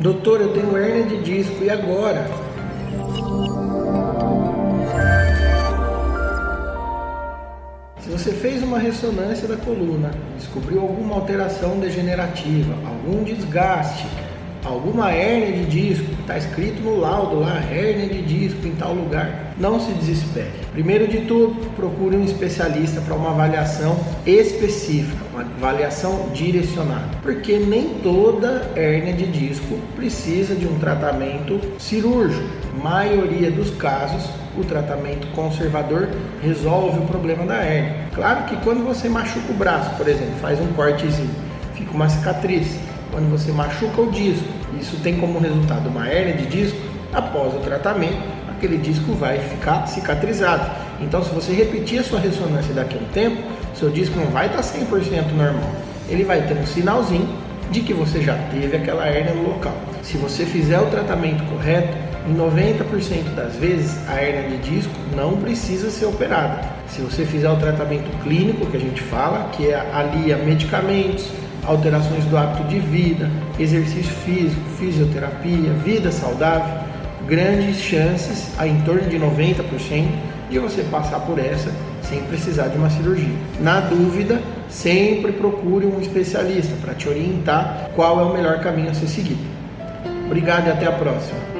Doutor, eu tenho hernia de disco e agora? Se você fez uma ressonância da coluna, descobriu alguma alteração degenerativa, algum desgaste, alguma hérnia de disco, está escrito no laudo lá, hérnia de disco em tal lugar, não se desespere. Primeiro de tudo, procure um especialista para uma avaliação específica, uma avaliação direcionada, porque nem toda hérnia de disco precisa de um tratamento cirúrgico. Maioria dos casos, o tratamento conservador resolve o problema da hérnia. Claro que quando você machuca o braço, por exemplo, faz um cortezinho, fica uma cicatriz quando você machuca o disco, isso tem como resultado uma hérnia de disco, após o tratamento, aquele disco vai ficar cicatrizado. Então, se você repetir a sua ressonância daqui a um tempo, seu disco não vai estar 100% normal. Ele vai ter um sinalzinho de que você já teve aquela hérnia no local. Se você fizer o tratamento correto, em 90% das vezes a hérnia de disco não precisa ser operada. Se você fizer o tratamento clínico que a gente fala, que é alia medicamentos, alterações do hábito de vida, exercício físico, fisioterapia, vida saudável, grandes chances, a em torno de 90%, de você passar por essa sem precisar de uma cirurgia. Na dúvida, sempre procure um especialista para te orientar qual é o melhor caminho a ser seguido. Obrigado e até a próxima.